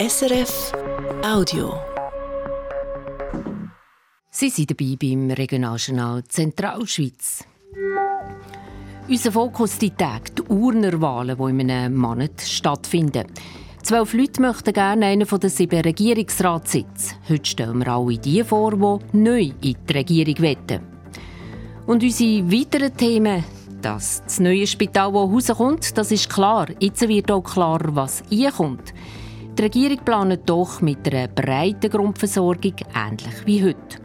SRF Audio. Sie sind dabei beim Regionaljournal Zentralschweiz. Unser Fokus die Tage, die Urnerwahlen, die in einem Monat stattfinden. Zwölf Leute möchten gerne einen von den sieben Regierungsratssitzen. Heute stellen wir alle die vor, die neu in die Regierung wetten. Und unsere weiteren Themen, dass das neue Spital, das rauskommt, das ist klar. Jetzt wird auch klar, was einkommt. Die Regierung plant doch mit einer breiten Grundversorgung, ähnlich wie heute.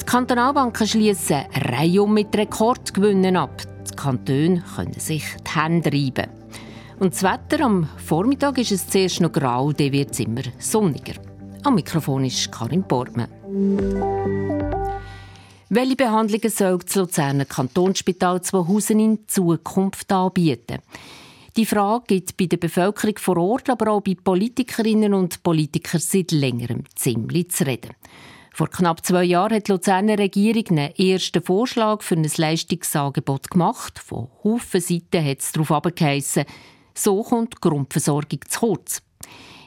Die Kantonalbanken schließen Reihe mit Rekordgewinnen ab. Die Kantone können sich die Hände reiben. Und das Wetter am Vormittag ist es zuerst noch grau, dann wird es immer sonniger. Am Mikrofon ist Karin Bormann. Welche Behandlungen soll das Luzerner Kantonsspital Zweihusen in Zukunft anbieten? Die Frage gibt bei der Bevölkerung vor Ort, aber auch bei Politikerinnen und Politikern seit längerem ziemlich zu reden. Vor knapp zwei Jahren hat die Luzerner Regierung einen ersten Vorschlag für ein Leistungsangebot gemacht. Von Haufen Seiten hat es darauf abgeheissen, so kommt die Grundversorgung zu kurz.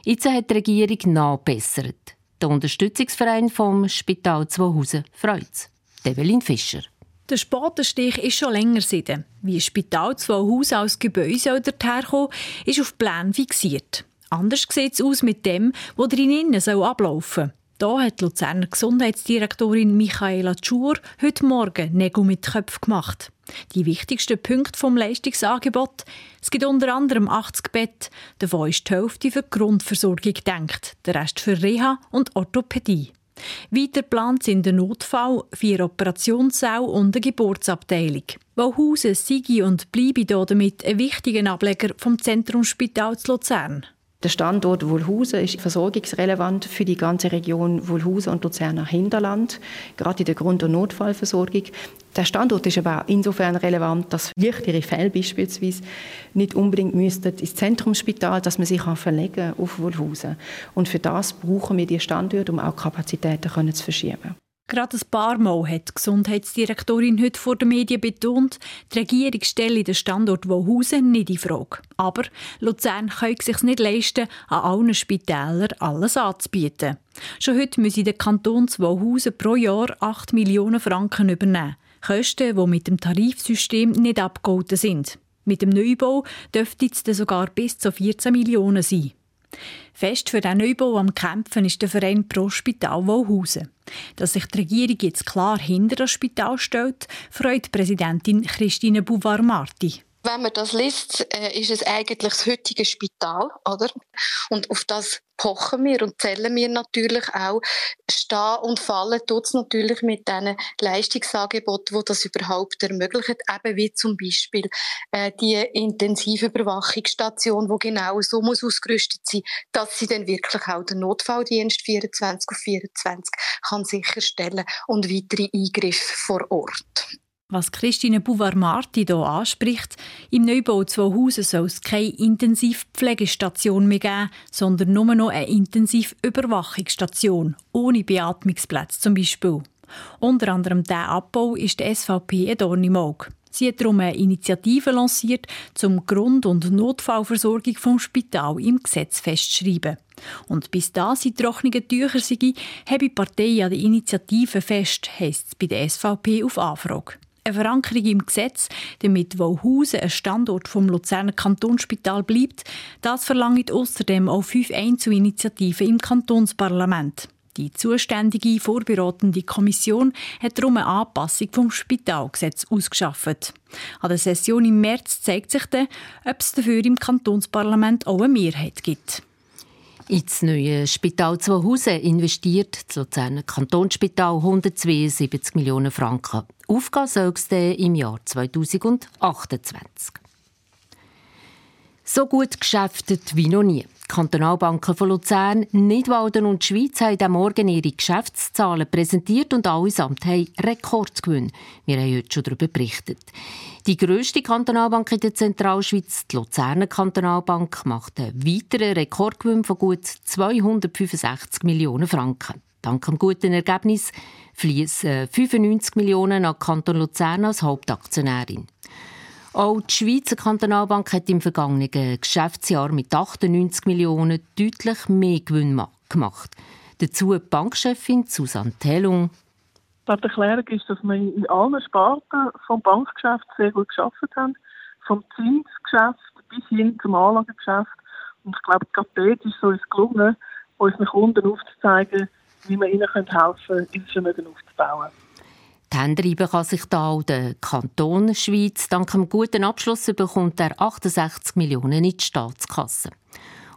Jetzt hat die Regierung nachbessert. Der Unterstützungsverein vom Spital Zweihusen freut. Develin Fischer. Der Spatenstich ist schon länger sieden. Wie ein Spital zwei Haus als Gebäude dorthin ist auf Plänen fixiert. Anders sieht es aus mit dem, was drinnen ablaufen soll. Da hat die Luzerner Gesundheitsdirektorin Michaela Tschur heute Morgen Nägel mit Köpfen gemacht. Die wichtigsten Punkte vom Leistungsangebot. Es gibt unter anderem 80 Bett, davon ist die Hälfte für die Grundversorgung gedacht, der Rest für Reha und Orthopädie. Weiter plant sind der Notfall, vier Operationssäle und eine Geburtsabteilung. Wauhausen, Sigi und bleibe damit ein wichtiger Ableger vom Zentrumsspital zu Luzern. Der Standort Wulhausen ist versorgungsrelevant für die ganze Region Wulhausen und Luzerner Hinterland, gerade in der Grund- und Notfallversorgung. Der Standort ist aber auch insofern relevant, dass leichtere Fälle beispielsweise nicht unbedingt müssten ins Zentrumsspital, dass man sich verlegen auf Wulhausen. Und für das brauchen wir die Standorte, um auch Kapazitäten zu verschieben. Gerade ein paar Mal hat die Gesundheitsdirektorin heute vor den Medien betont, die Regierung stelle den Standort Wohausen nicht in Frage. Aber Luzern kann sich nicht leisten, an allen Spitälern alles anzubieten. Schon heute müssen der Kanton Wohausen pro Jahr 8 Millionen Franken übernehmen. Kosten, die mit dem Tarifsystem nicht abgeholten sind. Mit dem Neubau dürfte es sogar bis zu 14 Millionen sein. Fest für den Neubau am Kämpfen ist der Verein Pro Spital Wohlhausen. Dass sich die Regierung jetzt klar hinter das Spital stellt, freut Präsidentin Christine Bouvard-Marti. Wenn man das liest, äh, ist es eigentlich das heutige Spital, oder? Und auf das pochen wir und zählen wir natürlich auch. Stehen und fallen tut es natürlich mit diesen Leistungsangeboten, die das überhaupt ermöglichen. Eben wie zum Beispiel äh, die Intensivüberwachungsstation, die genau so muss ausgerüstet sein dass sie dann wirklich auch den Notfalldienst 24 auf 24 kann sicherstellen und weitere Eingriffe vor Ort. Was Christine Bouvard-Marti hier anspricht, im Neubau Hausen soll es keine Intensivpflegestation mehr geben, sondern nur noch eine Intensivüberwachungsstation, ohne Beatmungsplätze zum Beispiel. Unter anderem dieser Abbau ist der SVP ein Dorn im Auge. Sie hat darum eine Initiative lanciert, zum Grund- und Notfallversorgung vom Spital im Gesetz festzuschreiben. Und bis da sie trockenen Tücher sind, habe die Partei an der Initiative fest, heisst es bei der SVP auf Anfrage eine Verankerung im Gesetz, damit Wauhausen ein Standort vom Luzerner Kantonsspital bleibt, das verlangt außerdem auch fünf Einzelinitiativen im Kantonsparlament. Die zuständige vorberatende Kommission hat darum eine Anpassung vom Spitalgesetz ausgeschafft. An der Session im März zeigt sich dann, ob es dafür im Kantonsparlament auch eine Mehrheit gibt. Ins neue Spital Zweihusen investiert das Luzerner Kantonsspital 172 Millionen Franken. Aufgehen soll es im Jahr 2028. So gut geschäftet wie noch nie. Die Kantonalbanken von Luzern, Nidwalden und Schweiz haben am Morgen ihre Geschäftszahlen präsentiert und allesamt haben Rekordgewinn. Wir haben heute schon darüber berichtet. Die grösste Kantonalbank in der Zentralschweiz, die Luzerner Kantonalbank, macht einen weiteren Rekordgewinn von gut 265 Millionen Franken. Dank dem guten Ergebnis fließen 95 Millionen an Kanton Luzern als Hauptaktionärin. Auch die Schweizer Kantonalbank hat im vergangenen Geschäftsjahr mit 98 Millionen deutlich mehr Gewinn gemacht. Dazu die Bankchefin Susanne Tellung. Die Erklärung ist, dass wir in allen Sparten vom Bankgeschäft sehr gut geschafft haben, vom Zinsgeschäft bis hin zum Anlagegeschäft. Und ich glaube, gerade dort ist es uns gelungen, unseren Kunden aufzuzeigen, wie wir ihnen helfen können, ihr Vermögen aufzubauen. Die Hände kann sich da auch der Kanton Schweiz. Dank einem guten Abschluss bekommt er 68 Millionen in die Staatskasse.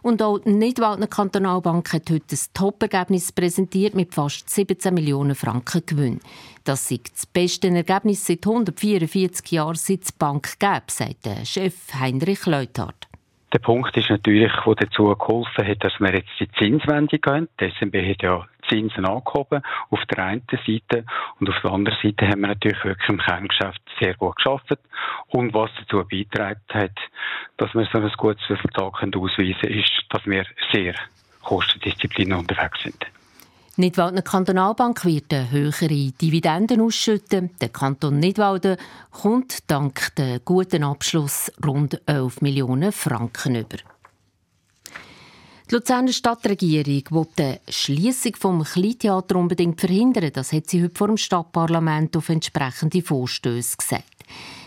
Und auch die Nidwaldner Kantonalbank hat heute ein Top-Ergebnis präsentiert mit fast 17 Millionen Franken Gewinn. Das ist das beste Ergebnis seit 144 Jahren, seit es Bank gab, sagt der Chef Heinrich Leuthardt. Der Punkt ist natürlich, der dazu geholfen hat, dass wir jetzt die Zinswende gehen. Die SNB hat ja Zinsen angehoben auf der einen Seite und auf der anderen Seite haben wir natürlich wirklich im Kerngeschäft sehr gut geschafft und was dazu beigetragen hat, dass wir so ein gutes Resultat ausweisen können, ist, dass wir sehr Kostendisziplin unterwegs sind. Nidwaldner Kantonalbank wird höhere Dividenden ausschütten. Der Kanton Nidwalden kommt dank dem guten Abschluss rund 11 Millionen Franken über. Die Luzerner Stadtregierung will die Schliessung vom Kleintheater unbedingt verhindern. Das hat sie heute vor dem Stadtparlament auf entsprechende Vorstöße gesagt.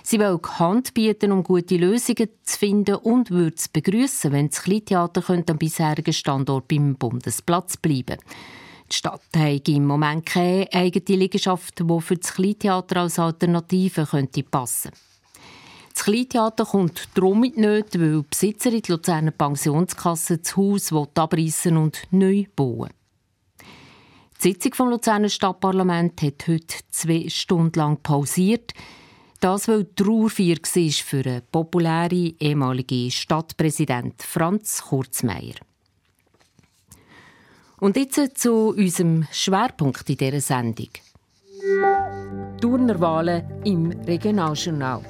Sie will Hand bieten, um gute Lösungen zu finden und würde es begrüßen, wenn das Kleintheater am bisherigen Standort beim Bundesplatz bleiben könnte. Die Stadt hat im Moment keine eigene Liegenschaft, die für das Kleintheater als Alternative könnte passen könnte. Das Kleintheater kommt darum mit nicht, weil die Besitzerin die Luzerner Pensionskasse das Haus abreißen und neu bauen Die Sitzung vom Luzerner Stadtparlament hat heute zwei Stunden lang pausiert. Das, weil Trauerfeier war für den populären ehemaligen Stadtpräsident Franz Kurzmeier. Und jetzt zu unserem Schwerpunkt in dieser Sendung. Turnerwahlen im Regionaljournal.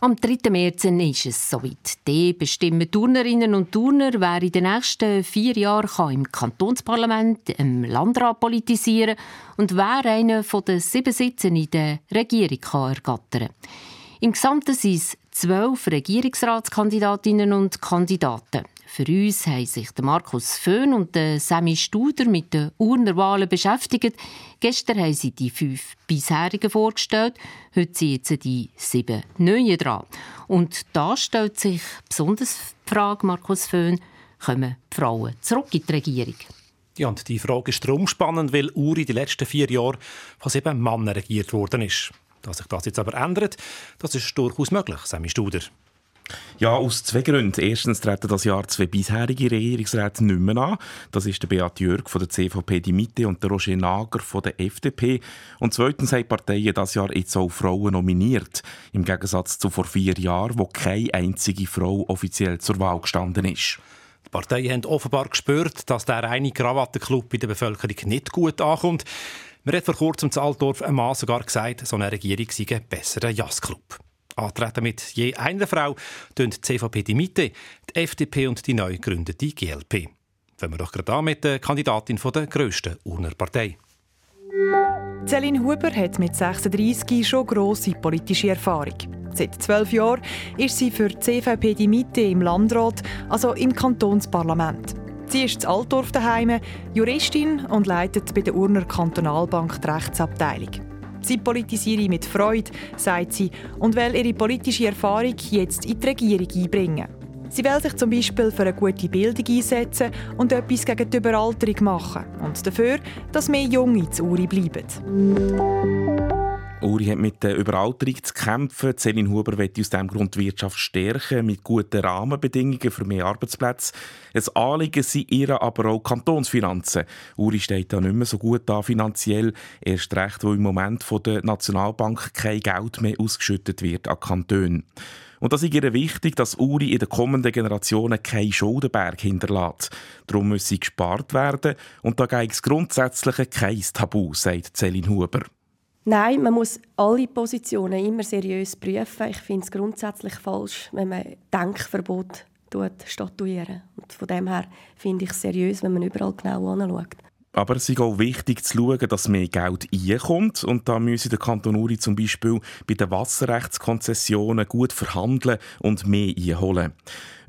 Am 3. März ist es soweit. Die bestimmen Turnerinnen und Turner, wer in den nächsten vier Jahren im Kantonsparlament, im Landrat politisieren und wer einen von den sieben Sitzen in der Regierung kann ergattern kann. Im Gesamten sind es zwölf Regierungsratskandidatinnen und Kandidaten. Für uns haben sich Markus Föhn und Sammy Studer mit den Urnerwahlen beschäftigt. Gestern haben sie die fünf bisherigen vorgestellt. Heute sind jetzt die sieben neuen dran. Und da stellt sich besonders die Frage, Markus Föhn, kommen die Frauen zurück in die Regierung? Ja, und die Frage ist darum spannend, weil Uri die letzten vier Jahre von sieben Männern regiert worden ist. Dass sich das jetzt aber ändert, das ist durchaus möglich, Sammy Studer. Ja, aus zwei Gründen. Erstens treten das Jahr zwei bisherige Regierungsräte nicht mehr an. Das ist der Beat Jörg von der CVP Die Mitte und der Roger Nager von der FDP. Und zweitens haben die Parteien das Jahr jetzt auch Frauen nominiert. Im Gegensatz zu vor vier Jahren, wo keine einzige Frau offiziell zur Wahl gestanden ist. Die Parteien haben offenbar gespürt, dass der reine Krawattenclub bei der Bevölkerung nicht gut ankommt. Man hat vor kurzem zu Altdorf ein Mann sogar gesagt, so eine Regierung sei ein besserer Jazzclub. Antreten mit je einer Frau tun die CVP die Mitte, die FDP und die neu gegründete GLP. Fangen wir doch gerade an mit der Kandidatin der grössten Urner Partei. Celine Huber hat mit 36 schon grosse politische Erfahrung. Seit zwölf Jahren ist sie für die CVP die Mitte im Landrat, also im Kantonsparlament. Sie ist in Altdorf daheim, Juristin und leitet bei der Urner Kantonalbank die Rechtsabteilung. Sie politisiere mit Freude, sagt sie, und will ihre politische Erfahrung jetzt in die Regierung einbringen. Sie will sich zum Beispiel für eine gute Bildung einsetzen und etwas gegen die Überalterung machen und dafür, dass mehr Junge zu Uri bleiben. Uri hat mit der Überalterung zu kämpfen. Celine Huber will aus diesem Grund die Wirtschaft stärken, mit guten Rahmenbedingungen für mehr Arbeitsplätze. Ein Anliegen sind ihr aber auch Kantonsfinanzen. Uri steht da nicht mehr so gut da finanziell. Erst recht, wo im Moment von der Nationalbank kein Geld mehr ausgeschüttet wird an Kantonen. Und das ist ihr wichtig, dass Uri in den kommenden Generationen keinen Schuldenberg hinterlässt. Darum muss sie gespart werden und da gibt es grundsätzlich kein Tabu, sagt Celine Huber. Nein, man muss alle Positionen immer seriös prüfen. Ich finde es grundsätzlich falsch, wenn man Denkverbot statuieren. Und von dem her finde ich es seriös, wenn man überall genau anschaut. Aber es ist auch wichtig zu schauen, dass mehr Geld reinkommt. Und da müsse der Kanton Uri zum Beispiel bei den Wasserrechtskonzessionen gut verhandeln und mehr einholen.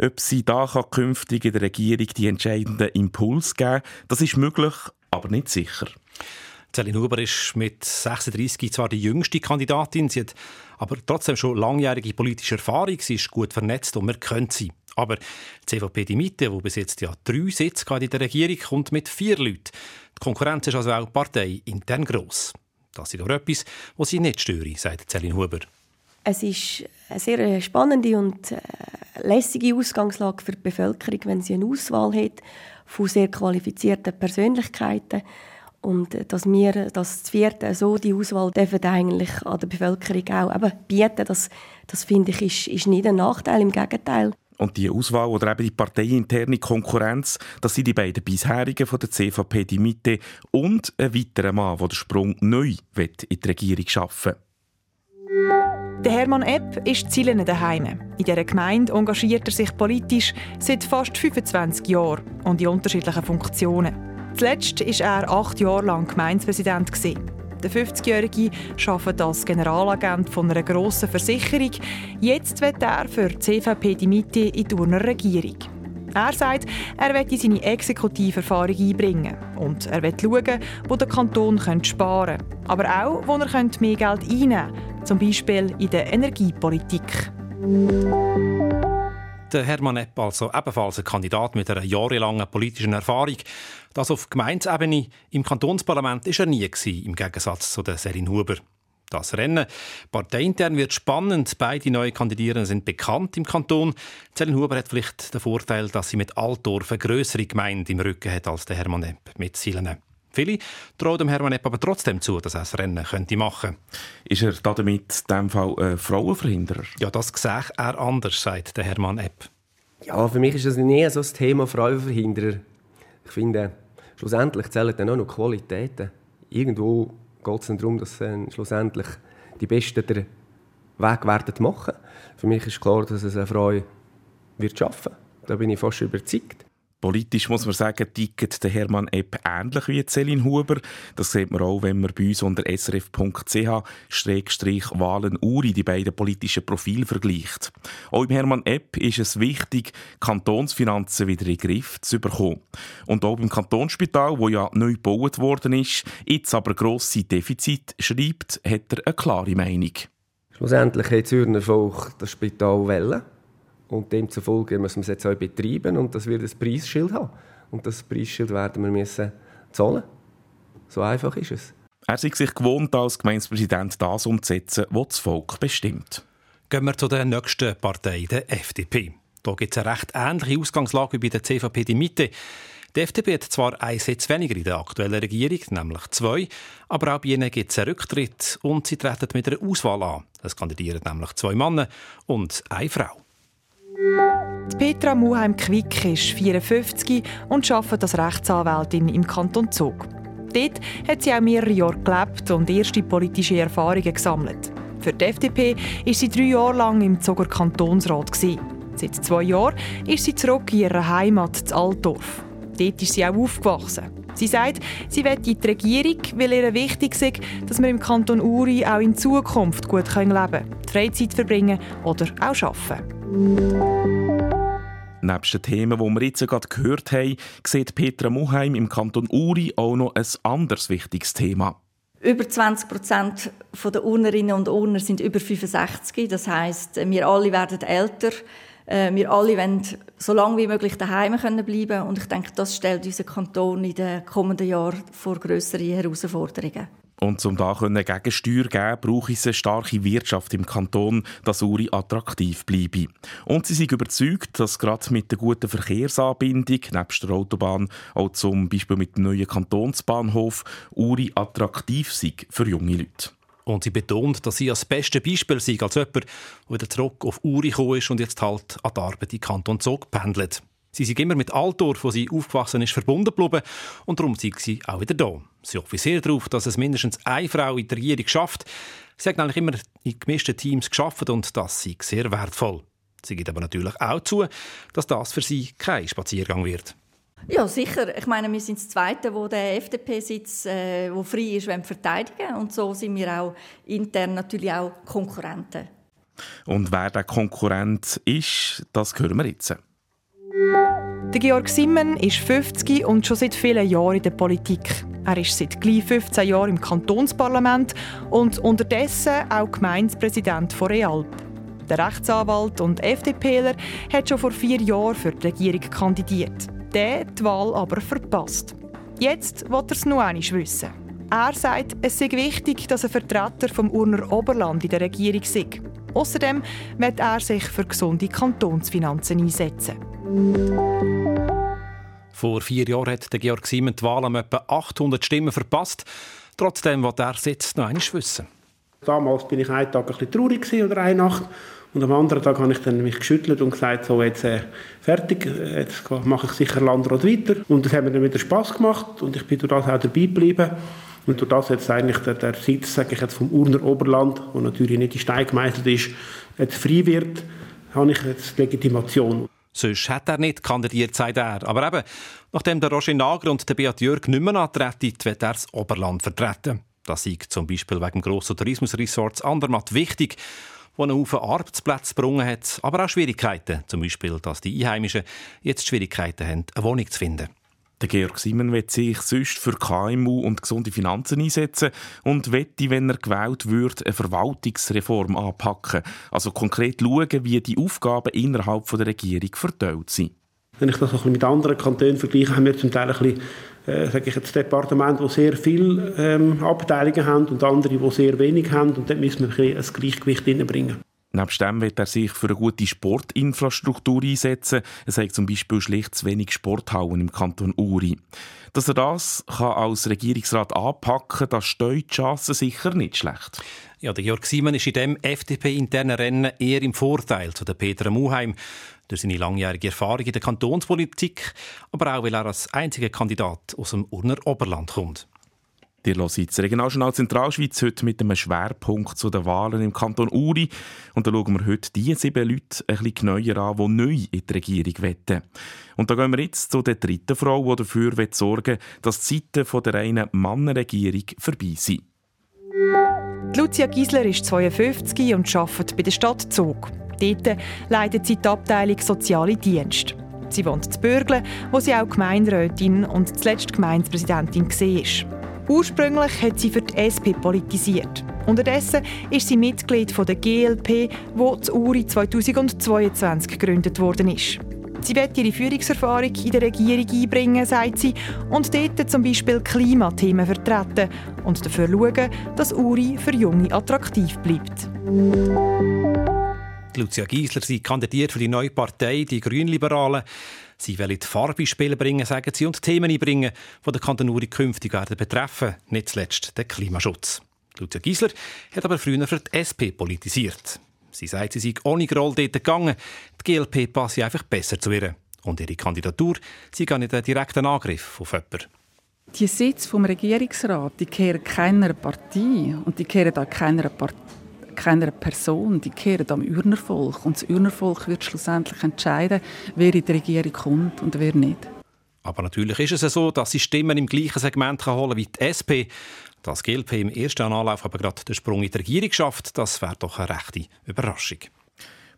Ob sie da kann künftig in der Regierung die entscheidenden Impuls geben das ist möglich, aber nicht sicher. Celine Huber ist mit 36 zwar die jüngste Kandidatin, sie hat aber trotzdem schon langjährige politische Erfahrung, sie ist gut vernetzt und man kennt sie. Aber die CVP Die Mitte, die bis jetzt ja drei Sitze in der Regierung, kommt mit vier Leuten. Die Konkurrenz ist also auch parteiintern gross. Das ist doch etwas, was sie nicht störe, sagt Celine Huber. Es ist eine sehr spannende und äh, lässige Ausgangslage für die Bevölkerung, wenn sie eine Auswahl hat von sehr qualifizierten Persönlichkeiten und äh, dass wir das vierte so die Auswahl dürfen eigentlich an der Bevölkerung auch eben bieten, das, das finde ich ist, ist nicht ein Nachteil, im Gegenteil. Und die Auswahl oder eben die parteiinterne Konkurrenz, das sind die beiden bisherigen von der CVP, die Mitte und ein weiterer Mann, der den Sprung neu in die Regierung schaffen der Hermann Epp ist Zielen daheim. In dieser Gemeinde engagiert er sich politisch seit fast 25 Jahren und in unterschiedlichen Funktionen. Zuletzt war er acht Jahre lang Gemeindepräsident. Der 50-Jährige arbeitet als Generalagent von einer grossen Versicherung. Jetzt wird er für die CVP die Mitte in die Urner Regierung. Er sagt, er will seine Exekutiverfahrung einbringen und er will schauen, wo der Kanton sparen könnte, aber auch, wo er mehr Geld einnehmen könnte, zum Beispiel in der Energiepolitik. Der Hermann Epp, also ebenfalls ein Kandidat mit einer jahrelangen politischen Erfahrung. Das auf Gemeindeebene im Kantonsparlament ist er nie gewesen, im Gegensatz zu der Serin Huber. Das Rennen parteiintern wird spannend. Beide neue Kandidierenden sind bekannt im Kanton. Serin Huber hat vielleicht den Vorteil, dass sie mit Altdorf eine größere Gemeinde im Rücken hat als der Hermann Epp mit Silene. Viele trauen dem Hermann Epp aber trotzdem zu, dass er das Rennen könnte machen Ist er damit in diesem Fall ein Frauenverhinderer? Ja, das sehe er anders, sagt der Hermann Epp. Ja, für mich ist das nicht so das Thema Frauenverhinderer. Ich finde, schlussendlich zählen dann auch noch Qualitäten. Irgendwo geht es dann darum, dass dann schlussendlich die Besten den Weg werden machen. Für mich ist klar, dass es eine Frau wird schaffen. Da bin ich fast überzeugt. Politisch muss man sagen, tickt der Hermann Epp ähnlich wie Céline Huber. Das sieht man auch, wenn man bei uns unter srf.ch-wahlen Uri die beiden politischen Profile vergleicht. Auch im Hermann Epp ist es wichtig, Kantonsfinanzen wieder in den Griff zu bekommen. Und auch beim Kantonsspital, wo ja neu gebaut worden ist, jetzt aber grosse Defizit schreibt, hat er eine klare Meinung. Schlussendlich hat Zürcher Volk das Spital wählen und demzufolge müssen wir es jetzt auch betreiben und das wird ein Preisschild haben. Und das Preisschild werden wir müssen zahlen. So einfach ist es. Er ist sich gewohnt, als Gemeindepräsident das umzusetzen, was das Volk bestimmt. Gehen wir zu der nächsten Partei, der FDP. Da gibt es eine recht ähnliche Ausgangslage wie bei der CVP Die Mitte. Die FDP hat zwar einen Sitz weniger in der aktuellen Regierung, nämlich zwei, aber auch bei ihnen gibt es einen Rücktritt und sie treten mit einer Auswahl an. Es kandidieren nämlich zwei Männer und eine Frau. Petra Muheim-Quick ist 54 und arbeitet als Rechtsanwältin im Kanton Zug. Dort hat sie auch mehrere Jahre gelebt und erste politische Erfahrungen gesammelt. Für die FDP war sie drei Jahre lang im Zuger Kantonsrat. Seit zwei Jahren ist sie zurück in ihre Heimat, zu Altdorf. Dort ist sie auch aufgewachsen. Sie sagt, sie will in die Regierung, weil ihr wichtig ist, dass wir im Kanton Uri auch in Zukunft gut leben können, die Freizeit verbringen oder auch arbeiten. Neben den Themen, die wir jetzt gerade gehört haben, sieht Petra Muheim im Kanton Uri auch noch ein anderes wichtiges Thema. Über 20 Prozent der Urnerinnen und Urner sind über 65. Das heißt, wir alle werden älter. Äh, wir alle wollen so lange wie möglich daheim bleiben können und ich denke, das stellt unseren Kanton in den kommenden Jahren vor größere Herausforderungen. Und um da Gegensteuer zu geben, braucht es eine starke Wirtschaft im Kanton, dass Uri attraktiv bleibe. Und sie sind überzeugt, dass gerade mit der guten Verkehrsanbindung, nebst der Autobahn, auch zum Beispiel mit dem neuen Kantonsbahnhof, Uri attraktiv sei für junge Leute. Und sie betont, dass sie als beste Beispiel sei, als jemand, der wieder zurück auf Uri gekommen ist und jetzt halt an die Arbeit in Kanton Zug pendelt. Sie sind immer mit Altdorf, wo sie aufgewachsen ist, verbunden geblieben und darum sind sie auch wieder da. Sie hoffen sehr darauf, dass es mindestens eine Frau in der Regierung schafft. Sie hat eigentlich immer in gemischten Teams geschafft und das sei sehr wertvoll. Sie gibt aber natürlich auch zu, dass das für sie kein Spaziergang wird. Ja, sicher. Ich meine, wir sind das Zweite, wo der FDP-Sitz, äh, wo frei ist, verteidigen Und so sind wir auch intern natürlich auch Konkurrenten. Und wer der Konkurrent ist, das hören wir jetzt. Der Georg Simmen ist 50 und schon seit vielen Jahren in der Politik. Er ist seit gleich 15 Jahren im Kantonsparlament und unterdessen auch Gemeindepräsident von Realp. Der Rechtsanwalt und FDPler hat schon vor vier Jahren für die Regierung kandidiert. Der die Wahl aber verpasst. Jetzt will er es noch einmal wissen. Er sagt, es sei wichtig, dass ein Vertreter vom Urner Oberland in der Regierung sei. Außerdem wird er sich für gesunde Kantonsfinanzen einsetzen. Vor vier Jahren hat der Georg Simon die Wahl um etwa 800 Stimmen verpasst. Trotzdem will er jetzt noch einmal wissen. Damals bin ich einen Tag ein bisschen traurig oder eine Nacht. Und am anderen Tag habe ich dann mich geschüttelt und gesagt, so jetzt äh, fertig, jetzt mache ich sicher Landrat weiter. Und das hat mir dann wieder Spass gemacht und ich bin durch das auch dabei geblieben. Und durch das jetzt eigentlich der, der Sitz, sage ich jetzt, vom Urner Oberland, wo natürlich nicht in Stein gemeißelt ist, jetzt frei wird, habe ich jetzt Legitimation. Sonst hat er nicht kandidiert, sagt er. Aber eben, nachdem der Roger Nager und der Beat Jörg nicht mehr antreten, wird er das Oberland vertreten. Das ist zum Beispiel wegen dem grossen Tourismusresorts Andermatt wichtig wo einen Haufen Arbeitsplätze gebrungen hat, aber auch Schwierigkeiten. Zum Beispiel, dass die Einheimischen jetzt Schwierigkeiten haben, eine Wohnung zu finden. Der Georg Simon wird sich sonst für KMU und gesunde Finanzen einsetzen und wette, wenn er gewählt wird, eine Verwaltungsreform anpacken. Also konkret schauen, wie die Aufgaben innerhalb der Regierung verteilt sind. Wenn ich das ein mit anderen Kantonen vergleiche, haben wir zum Teil ein bisschen, äh, sage ich jetzt, Departement, die sehr viele ähm, Abteilungen haben und andere, die sehr wenig haben. Und dort müssen wir ein, ein Gleichgewicht hineinbringen. Neben dem wird er sich für eine gute Sportinfrastruktur einsetzen. Es hat zum Beispiel schlicht zu wenig Sporthallen im Kanton Uri. Dass er das kann als Regierungsrat anpacken kann, das steht die Chance sicher nicht schlecht. Ja, der Jörg Simon ist in dem FDP-internen Rennen eher im Vorteil zu der Petra Muheim durch seine langjährige Erfahrung in der Kantonspolitik, aber auch weil er als einziger Kandidat aus dem Urner Oberland kommt. Ihr hört das Regionaljournal Zentralschweiz heute mit einem Schwerpunkt zu den Wahlen im Kanton Uri. Und da schauen wir heute die sieben Leute ein bisschen genauer an, die neu in die Regierung wetten. Und da gehen wir jetzt zu der dritten Frau, die dafür sorgen will, dass die Zeiten der reinen Mannenregierung vorbei sind. Lucia Giesler ist 52 und arbeitet bei der Stadt Zug. Dort leitet sie die Abteilung Soziale Dienst. Sie wohnt in Bürgle, wo sie auch Gemeinderätin und zuletzt Gemeindepräsidentin war. Ursprünglich hat sie für die SP politisiert. Unterdessen ist sie Mitglied der GLP, wo zu Uri 2022 gegründet worden ist. Sie wird ihre Führungserfahrung in der Regierung einbringen, sagt sie, und dort zum Beispiel Klimathemen vertreten und dafür schauen, dass Uri für Junge attraktiv bleibt. Lucia Giesler, sie kandidiert für die neue Partei, die Grünliberalen. Sie wollen die Farbe ins Spiel bringen, sagen sie, und Themen einbringen, die den Kanton Uri künftig werden betreffen, nicht zuletzt den Klimaschutz. Lucia Giesler hat aber früher für die SP politisiert. Sie sagt, sie sei ohne Groll dort gegangen. Die GLP passe einfach besser zu ihr. Und ihre Kandidatur sei gar nicht ein direkter Angriff auf jemanden. Die Sitze vom Regierungsrat, die kehren keiner Partei und die kehren auch keiner Partei keiner Person, die kehren am Ürnervolk. Und das Ürnervolk wird schlussendlich entscheiden, wer in die Regierung kommt und wer nicht. Aber natürlich ist es so, dass sie Stimmen im gleichen Segment holen wie die SP. Dass GLP im ersten Anlauf aber gerade den Sprung in die Regierung schafft, das wäre doch eine rechte Überraschung.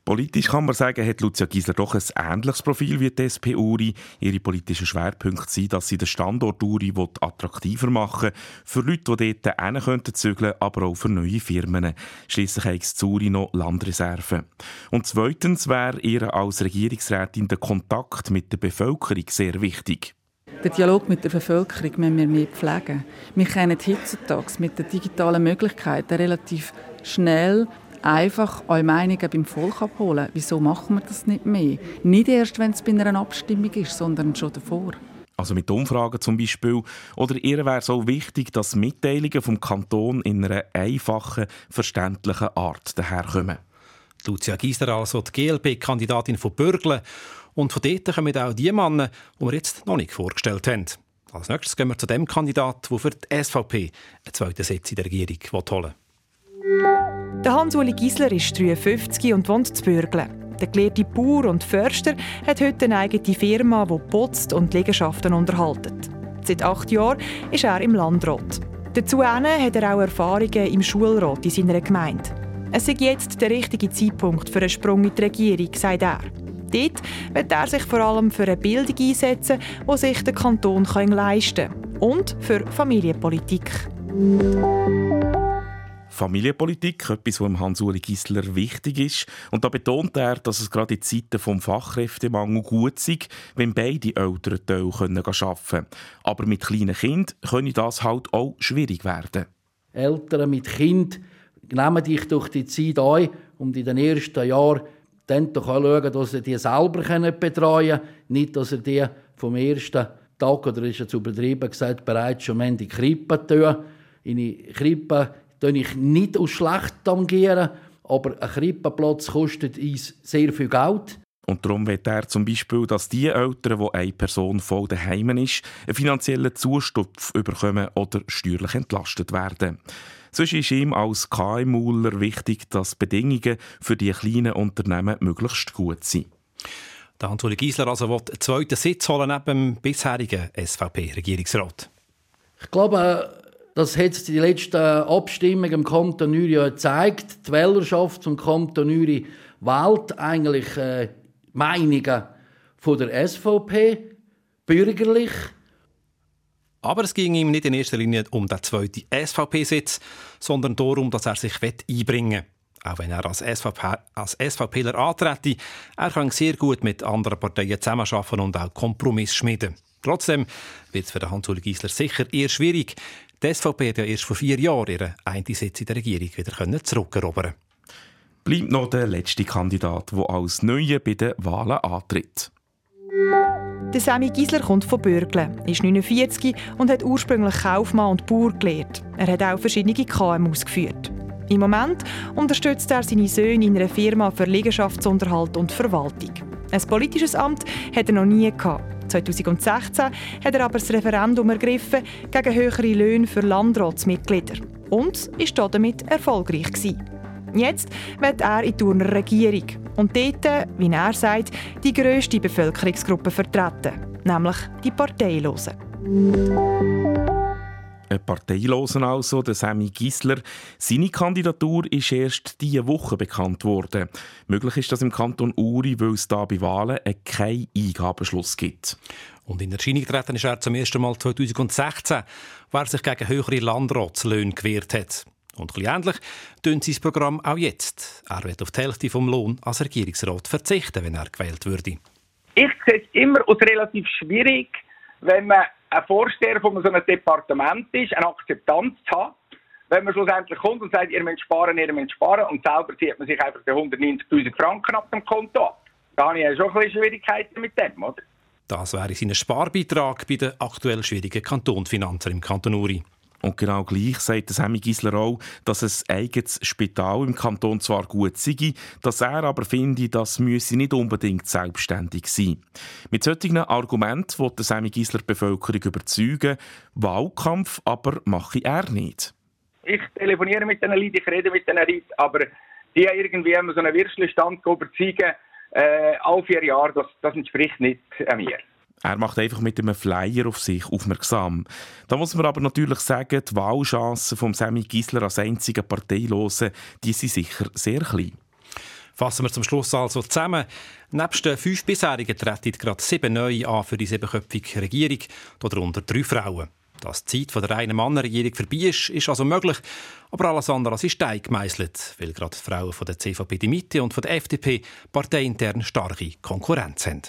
Politisch kann man sagen, hat Lucia Giesler doch ein ähnliches Profil wie die SP Uri. Ihre politischen Schwerpunkte sind, dass sie den Standort Uri attraktiver machen für Leute, die dort hin könnten zügeln, aber auch für neue Firmen. Schließlich hat es Uri noch Landreserven. Und zweitens wäre ihr als Regierungsrätin der Kontakt mit der Bevölkerung sehr wichtig. Den Dialog mit der Bevölkerung müssen wir mehr pflegen. Wir können heutzutage mit den digitalen Möglichkeiten relativ schnell einfach eure Meinungen beim Volk abholen. Wieso machen wir das nicht mehr? Nicht erst, wenn es bei einer Abstimmung ist, sondern schon davor. Also mit Umfragen zum Beispiel. Oder ihr wäre so wichtig, dass Mitteilungen vom Kanton in einer einfachen, verständlichen Art daherkommen. Lucia Giesler, also die GLP-Kandidatin von Bürgle. Und von dort kommen auch die Männer, die wir jetzt noch nicht vorgestellt haben. Als nächstes gehen wir zu dem Kandidaten, der für die SVP einen zweiten Sitz in der Regierung holen will. Der Hans-Uli Giesler ist 53 und wohnt zu Bürgle. Der gelehrte Bauer und Förster hat heute eine eigene Firma, die putzt und Liegenschaften unterhaltet. Seit acht Jahren ist er im Landrat. Dazu hat er auch Erfahrungen im Schulrat in seiner Gemeinde. Es ist jetzt der richtige Zeitpunkt für einen Sprung in die Regierung, sagt er. Dort wird er sich vor allem für eine Bildung einsetzen, die sich der Kanton leisten kann. Und für Familienpolitik. Familienpolitik, etwas, was Hans-Uli Gisler wichtig ist. Und da betont er, dass es gerade in Zeiten des Fachkräftemangel gut sei, wenn beide Eltern Teil arbeiten können. Aber mit kleinen Kindern könne das halt auch schwierig werden. Eltern mit Kind nehmen dich durch die Zeit ein und in den ersten Jahren dann doch auch schauen, dass sie die selber betreuen können. Nicht, dass sie die vom ersten Tag, oder ist es übertrieben gesagt, bereits schon in die Krippe tun. In die Krippe tangiere ich nicht aus schlecht tangieren, aber ein Krippenplatz kostet uns sehr viel Geld. Und darum will er zum Beispiel, dass die Eltern, wo eine Person voll daheim ist, einen finanziellen Zustupf bekommen oder steuerlich entlastet werden. Sonst ist ihm als KMUler wichtig, dass Bedingungen für die kleinen Unternehmen möglichst gut sind. Der Hans-Uli Giesler also will einen zweiten Sitz holen neben dem bisherigen SVP-Regierungsrat. Ich glaube, das hat die letzten Abstimmungen im Kanton Uri ja gezeigt. Die Wählerschaft zum Kanton Uri wählt eigentlich äh, Meinungen von der SVP, bürgerlich. Aber es ging ihm nicht in erster Linie um den zweiten SVP-Sitz, sondern darum, dass er sich einbringen will. Auch wenn er als, SVP, als SVPler antrete, er kann sehr gut mit anderen Parteien zusammenarbeiten und auch Kompromiss schmieden. Trotzdem wird es für Hans-Uli Giesler sicher eher schwierig. Die SVP hat ja erst vor vier Jahren ihren einen Sitz in der Regierung wieder zurückerobern Bleibt noch der letzte Kandidat, der als Neue bei den Wahlen antritt. Der Sammy Giesler kommt von Bürgle, ist 49 und hat ursprünglich Kaufmann und Bauer gelehrt. Er hat auch verschiedene KMUs geführt. Im Moment unterstützt er seine Söhne in einer Firma für Liegenschaftsunterhalt und Verwaltung. Ein politisches Amt hat er noch nie gehabt. 2016 hat er aber das Referendum ergriffen gegen höhere Löhne für Landratsmitglieder und ist damit erfolgreich gewesen. Jetzt wird er in die Turner Regierung und dort, wie er sagt, die grösste Bevölkerungsgruppe vertreten, nämlich die Parteilosen. Ein Parteilosen also, der Sammy Gisler. Seine Kandidatur ist erst diese Woche bekannt worden. Möglich ist das im Kanton Uri, weil es da bei Wahlen keinen Eingabenschluss gibt. Und in Erscheinung getreten ist er zum ersten Mal 2016, wo er sich gegen höhere Landratslöhne gewehrt hat. Und ein ähnlich tun sein Programm auch jetzt. Er wird auf die Hälfte vom Lohn als Regierungsrat verzichten, wenn er gewählt würde. Ich sehe es immer als relativ schwierig, wenn man ein Vorsteher von so einem Departement ist, eine Akzeptanz zu haben. Wenn man schlussendlich kommt und sagt, ihr müsst sparen, ihr müsst sparen, und selber zieht man sich einfach die 190.000 Franken ab dem Konto ab. Da habe ich schon ein bisschen Schwierigkeiten mit dem, oder? Das wäre sein Sparbeitrag bei den aktuell schwierigen Kantonfinanzen im Kanton Uri. Und genau gleich sagt Sammy Gisler auch, dass ein eigenes Spital im Kanton zwar gut sei, dass er aber finde, das müsse nicht unbedingt selbstständig sein. Mit solchen Argumenten will Sammy Gisler die Bevölkerung überzeugen, Wahlkampf aber mache er nicht. Ich telefoniere mit den Leuten, ich rede mit den Leuten, aber die irgendwie so einen Würstelstand überzeugen, äh, alle vier Jahre, das, das entspricht nicht mir. Er macht einfach mit einem Flyer auf sich aufmerksam. Da muss man aber natürlich sagen, die Wahlchancen von Sammy Gisler als einziger Parteilosen, die sind sicher sehr klein. Fassen wir zum Schluss also zusammen. Nebst den fünf bisherigen treten gerade sieben neue an für die siebenköpfige Regierung, darunter drei Frauen. Dass die Zeit von der reinen Mannregierung vorbei ist, ist also möglich. Aber alles andere als ist Stein gemeißelt, weil gerade die Frauen von der CVP die Mitte und von der FDP parteiintern starke Konkurrenz haben.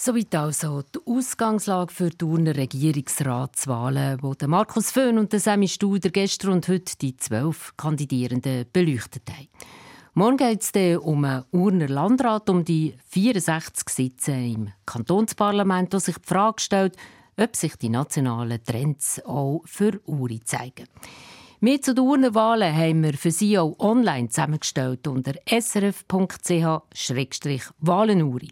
Soweit also die Ausgangslage für die Urner Regierungsratswahlen, wo Markus Föhn und Sammy Studer gestern und heute die zwölf Kandidierenden beleuchtet haben. Morgen geht es um einen Urner Landrat, um die 64 Sitze im Kantonsparlament, wo sich die Frage stellt, ob sich die nationalen Trends auch für Uri zeigen. Wir zu den Urnenwahlen haben wir für Sie auch online zusammengestellt unter srf.ch-wahlenuri.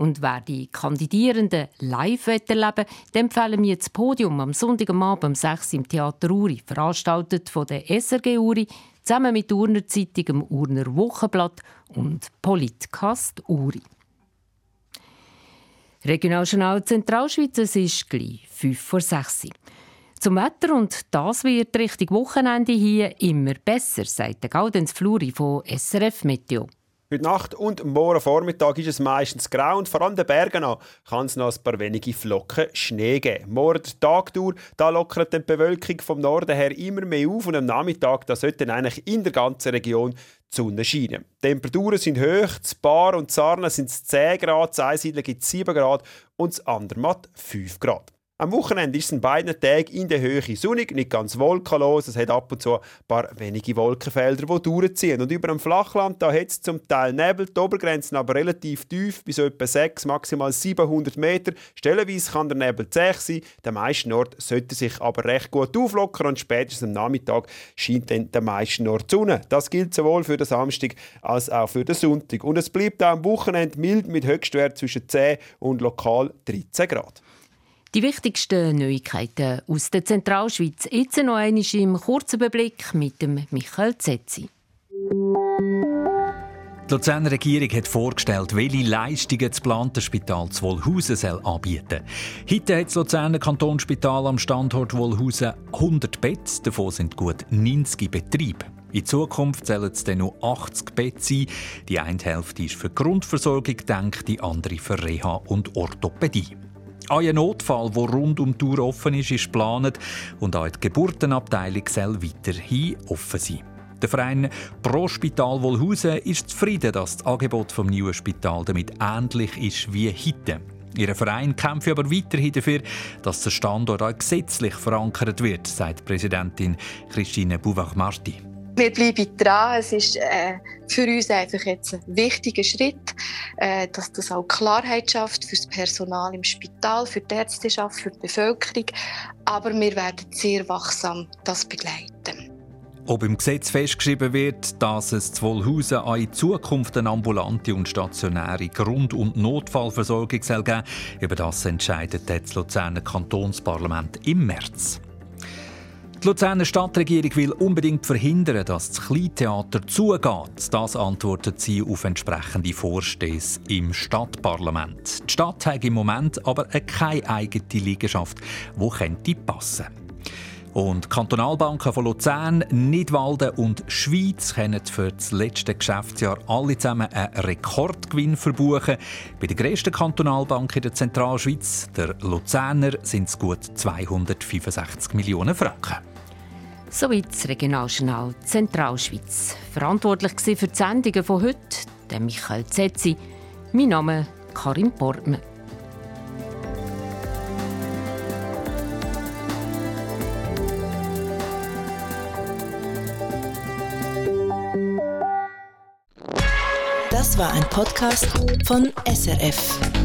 Und wer die Kandidierenden live erleben will, empfehlen wir das Podium am Sonntagabend um 6 Uhr im Theater Uri, veranstaltet von der SRG Uri, zusammen mit Urner Zeitung, dem Urner Wochenblatt und Politcast Uri. Regionaljournal Zentralschweiz, es ist gleich 5 vor 6 Zum Wetter und das wird Richtung Wochenende hier immer besser, sagt der Gaudenz Fluri von SRF Meteo. Heute Nacht und morgen Vormittag ist es meistens grau und vor allem den Bergen an kann es noch ein paar wenige Flocken Schnee geben. Morgen Tag durch, da lockert die Bewölkung vom Norden her immer mehr auf und am Nachmittag da sollte eigentlich in der ganzen Region die Sonne scheinen. Die Temperaturen sind hoch, zu Bar und Zarna sind es 10 Grad, zu Einsiedeln gibt es 7 Grad und zu Andermatt 5 Grad. Am Wochenende ist es in beiden Tagen in der Höhe sonnig, nicht ganz wolkenlos. Es hat ab und zu ein paar wenige Wolkenfelder, die durchziehen. Und über dem Flachland hat es zum Teil Nebel, die Obergrenzen aber relativ tief, bis etwa 6, maximal 700 Meter. Stellenweise kann der Nebel zäh sein. Der meisten Ort sollte sich aber recht gut auflockern und spätestens am Nachmittag scheint dann der meisten Ort die Sonne. Das gilt sowohl für den Samstag als auch für den Sonntag. Und es bleibt auch am Wochenende mild mit Höchstwert zwischen 10 und lokal 13 Grad. Die wichtigsten Neuigkeiten aus der Zentralschweiz. Jetzt noch einmal im kurzen Überblick mit dem Michael Zetzi. Die Luzerner Regierung hat vorgestellt, welche Leistungen das geplante Spital zu Wollhausen soll anbieten Heute hat das Luzerner Kantonsspital am Standort Wollhausen 100 Betten, davon sind gut 90 Betriebe. In Zukunft sollen es dann nur 80 Betten sein. Die eine Hälfte ist für Grundversorgung gedacht, die andere für Reha und Orthopädie. Ein Notfall, der rund um die Tour offen ist, ist geplant und auch die Geburtenabteilung soll weiterhin offen sein. Der Verein Pro Spital Wohlhausen ist zufrieden, dass das Angebot vom neuen Spital damit ähnlich ist wie heute. Ihr Verein kämpft aber weiterhin dafür, dass der Standort auch gesetzlich verankert wird, sagt Präsidentin Christine Bouvard-Marti. Wir bleiben dran. Es ist äh, für uns einfach jetzt ein wichtiger Schritt, äh, dass das auch Klarheit schafft für das Personal im Spital, für die Ärzteschaft, für die Bevölkerung. Aber wir werden sehr wachsam das begleiten. Ob im Gesetz festgeschrieben wird, dass es zu Wohlhausen auch in Zukunft eine ambulante und stationäre Grund- und Notfallversorgung soll geben über das entscheidet das Luzerner Kantonsparlament im März. Die Luzerner Stadtregierung will unbedingt verhindern, dass das Kleintheater zugeht. Das antwortet sie auf entsprechende Vorstöße im Stadtparlament. Die Stadt hat im Moment aber keine eigene Liegenschaft, die könnte passen und Kantonalbanken von Luzern, Nidwalden und Schweiz können für das letzte Geschäftsjahr alle zusammen einen Rekordgewinn verbuchen. Bei der grössten Kantonalbank in der Zentralschweiz, der Luzerner, sind es gut 265 Millionen Franken. Soweit das Regionaljournal Zentralschweiz. Verantwortlich für die Sendungen von heute der Michael Zetzi. Mein Name Karin Portmann. Das war ein Podcast von SRF.